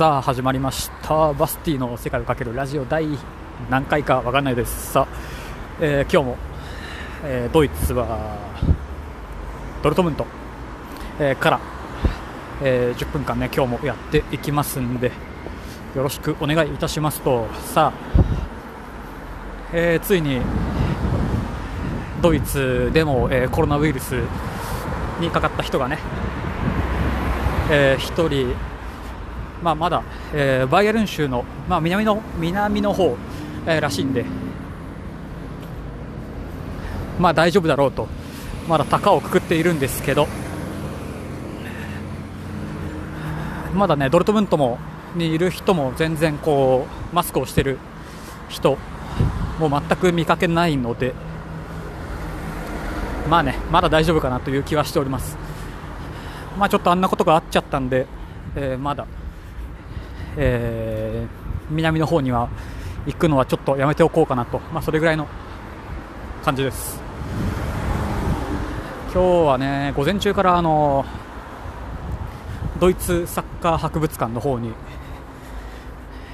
さあ始まりました。バスティの世界をかけるラジオ第何回かわかんないです。さあ、えー今日も、えードイツはドルトムント、えーから、え10分間ね今日もやっていきますんでよろしくお願いいたしますと。さあ、えついにドイツでも、えコロナウイルスにかかった人がね、え1人まあ、まだ、えーバイエルン州の、まあ、南の南の方、えーらしいんで、まあ、大丈夫だろうと、まだ高をくくっているんですけど、まだね、ドルトムントもにいる人も全然こうマスクをしてる人、もう全く見かけないので、まあね、まだ大丈夫かなという気はしております。まあ、ちょっとあんなことがあっちゃったんで、えーまだ。えー南の方には行くのはちょっとやめておこうかなと、まあ、それぐらいの感じです。今日はね午前中からあのドイツサッカー博物館の方に、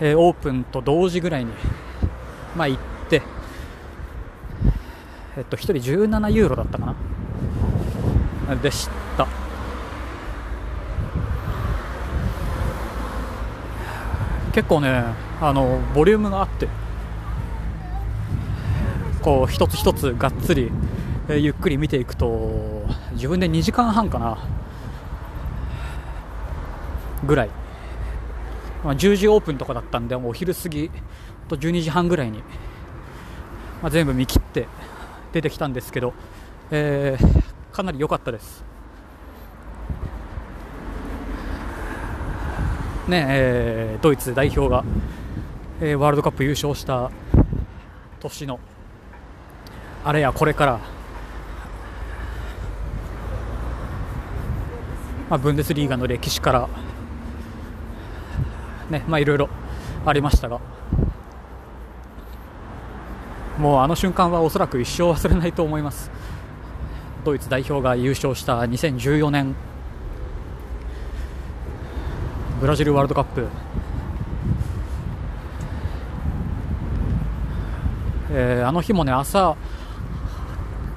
えーオープンと同時ぐらいに、まあ、行って、えっと、1人17ユーロだったかな。でした結構ねあのボリュームがあってこう一つ一つがっつり、えーゆっくり見ていくと自分で2時間半かなぐらい、まあ、10時オープンとかだったんでもうお昼過ぎと12時半ぐらいに、まあ、全部見切って出てきたんですけど、えーかなり良かったです。ねえードイツ代表が、えーワールドカップ優勝した年のあれやこれから、まあ、ブンデスリーガの歴史から、ねまあ、いろいろありましたがもうあの瞬間はおそらく一生忘れないと思います。ドイツ代表が優勝した2014年ブラジルワールドカップ、えーあの日もね朝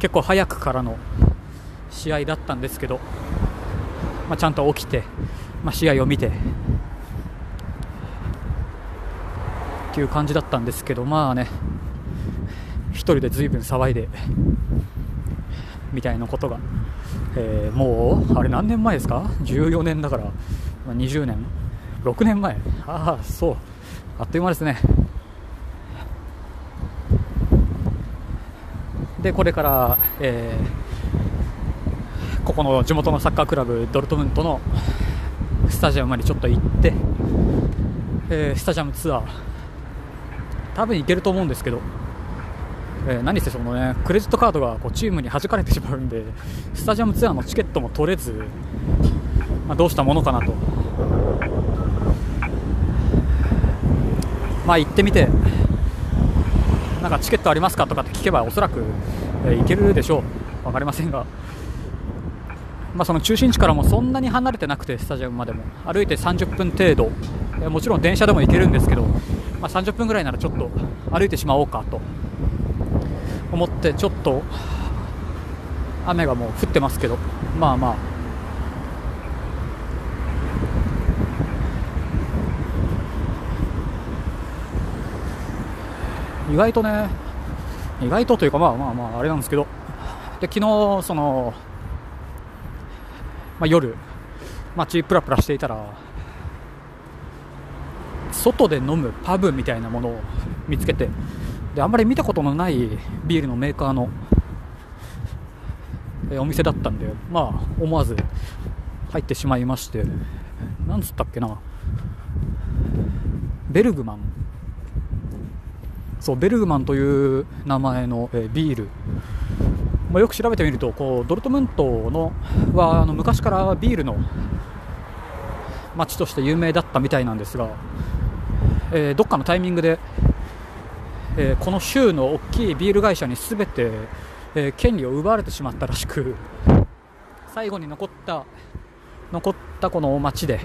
結構早くからの試合だったんですけど、まあ、ちゃんと起きて、まあ、試合を見てっていう感じだったんですけどまあね一人でずいぶん騒いでみたいなことが、えーもうあれ何年前ですか？14年だから、20年6年前。ああそう。あっという間ですね。でこれから、えーここの地元のサッカークラブドルトムントのスタジアムまでちょっと行って、えースタジアムツアー。多分行けると思うんですけど、えー何せそのねクレジットカードがこうチームに弾かれてしまうんでスタジアムツアーのチケットも取れず、まあ、どうしたものかなと。まあ行ってみてなんかチケットありますかとかって聞けばおそらく、えー行けるでしょう。分かりませんが、まあ、その中心地からもそんなに離れてなくてスタジアムまでも。歩いて30分程度、えーもちろん電車でも行けるんですけど、まあ、30分ぐらいならちょっと歩いてしまおうかと。思ってちょっと雨がもう降ってますけど。まあまあ。意外とね意外とというかまあまあまああれなんですけど。で昨日その、まあ、夜街プラプラしていたら外で飲むパブみたいなものを見つけてであんまり見たことのないビールのメーカーのえお店だったんでまあ思わず入ってしまいまして。なんつったっけな。ベルグマン。そうベルグマンという名前の、えビール、まあ、よく調べてみるとこうドルトムントのはあの昔からビールの街として有名だったみたいなんですが、えーどっかのタイミングで、えーこの州の大きいビール会社に全て、えー権利を奪われてしまったらしく最後に残った残ったこの街で、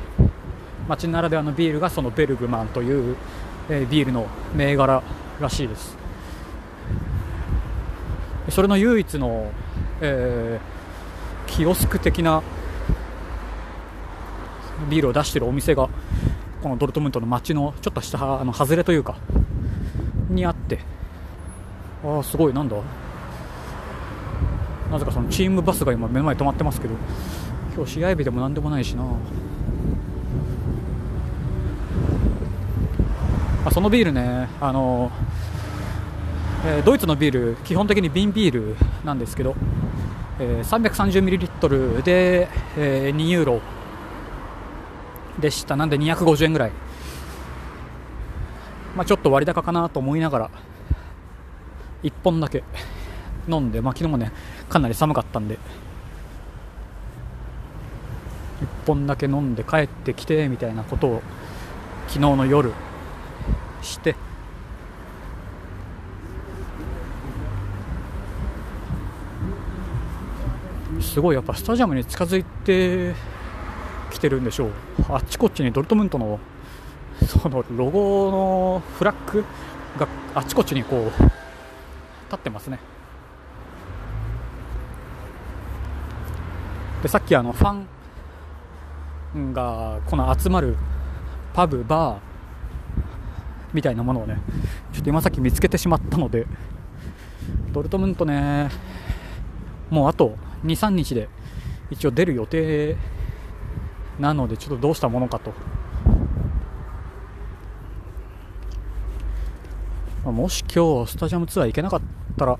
街ならではのビールがそのベルグマンという、えビールの銘柄。らしいです。それの唯一の、えーキオスク的なビールを出しているお店がこのドルトムントの街のちょっとしたあの外れというかにあってああすごいなんだ。なぜかそのチームバスが今目の前に止まってますけど今日試合日でも何でもないしな。あそのビールね。あの、えードイツのビール基本的に瓶ビールなんですけど、えー 330ml で、えー2ユーロでした。なんで250円ぐらい、まあ、ちょっと割高かなと思いながら1本だけ飲んで、まあ、昨日もねかなり寒かったんで1本だけ飲んで帰ってきてみたいなことを昨日の夜して。すごいやっぱスタジアムに近づいてきてるんでしょう。あっちこっちにドルトムントのそのロゴのフラッグがあっちこっちにこう立ってますね。でさっきあのファンがこの集まるパブバーみたいなものをねちょっと今さっき見つけてしまったのでドルトムントねもうあと23日で一応出る予定なのでちょっとどうしたものかと、まもし今日スタジアムツアー行けなかったら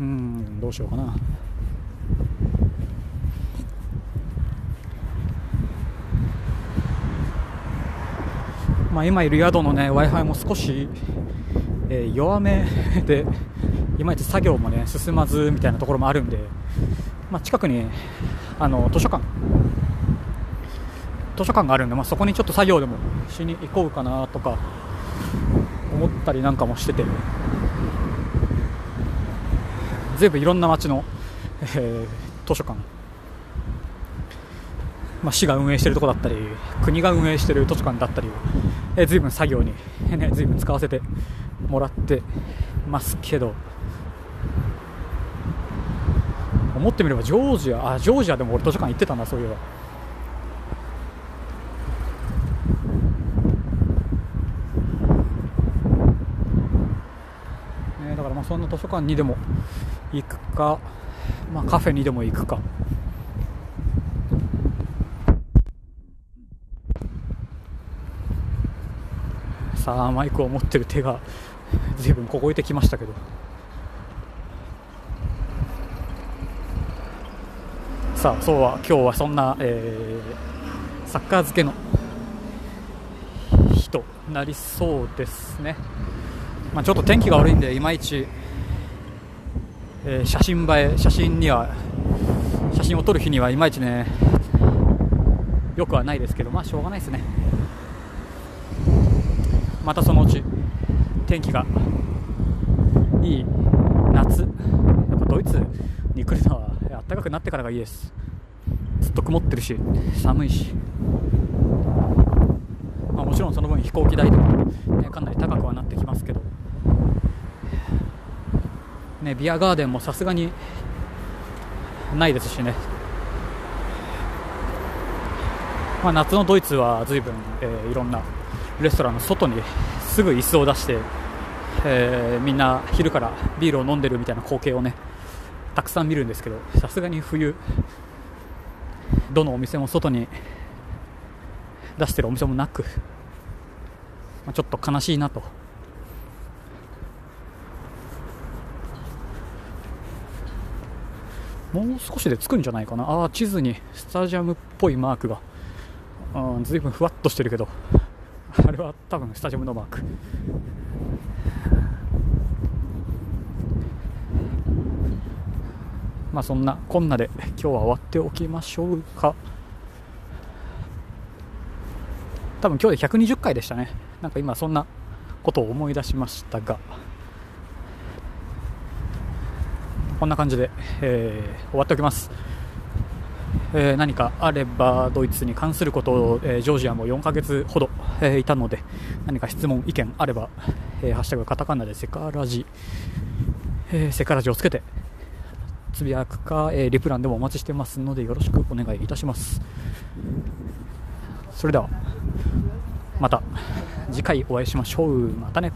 うんどうしようかな。まあ、今いる宿のね w i f i も少し、えー弱めでいまいち作業もね進まずみたいなところもあるんで、まあ、近くにあの図書館。図書館があるんで、まあ、そこにちょっと作業でもしに行こうかなとか思ったりなんかもしてて。全部いろんな街の、えー図書館、まあ、市が運営しているところだったり国が運営している図書館だったりを、えー、随分作業に、ね、随分使わせてもらってますけど思ってみればジョージアあジョージアでも俺図書館行ってたなそういえば。ね、だからまあそんな図書館にでも行くか、まあ、カフェにでも行くか。さあマイクを持ってる手が随分凍えてきましたけど。さあそうは今日はそんな、えーサッカー漬けの日となりそうですね、まあ、ちょっと天気が悪いんでいまいち、えー写真映え写真には写真を撮る日にはいまいちねよくはないですけどまあしょうがないですね。またそのうち。天気がいい夏。やっぱドイツに来るのは暖かくなってからがいいです。ずっと曇ってるし寒いし、まあ、もちろんその分飛行機代とか、ね、かなり高くはなってきますけど、ね、ビアガーデンもさすがにないですしね、まあ、夏のドイツは随分、えーいろんなレストランの外にすぐ椅子を出して、えーみんな昼からビールを飲んでるみたいな光景をねたくさん見るんですけどさすがに冬どのお店も外に出してるお店もなく、まあちょっと悲しいなと。もう少しで着くんじゃないかな。あ地図にスタジアムっぽいマークがうんずいぶんふわっとしてるけど。あれは多分スタジアムのマーク。まあそんなこんなで今日は終わっておきましょうか。多分今日で120回でしたね。なんか今そんなことを思い出しましたが。こんな感じで、えー終わっておきます。えー何かあればドイツに関することを、えージョージアも4ヶ月ほど、えーいたので何か質問、意見あれば、えーハッシュタグカタカナでセカラジ、えーセカラジをつけてつぶやくか、えーリプランでもお待ちしてますのでよろしくお願いいたします。それではまた次回お会いしましょう。またね。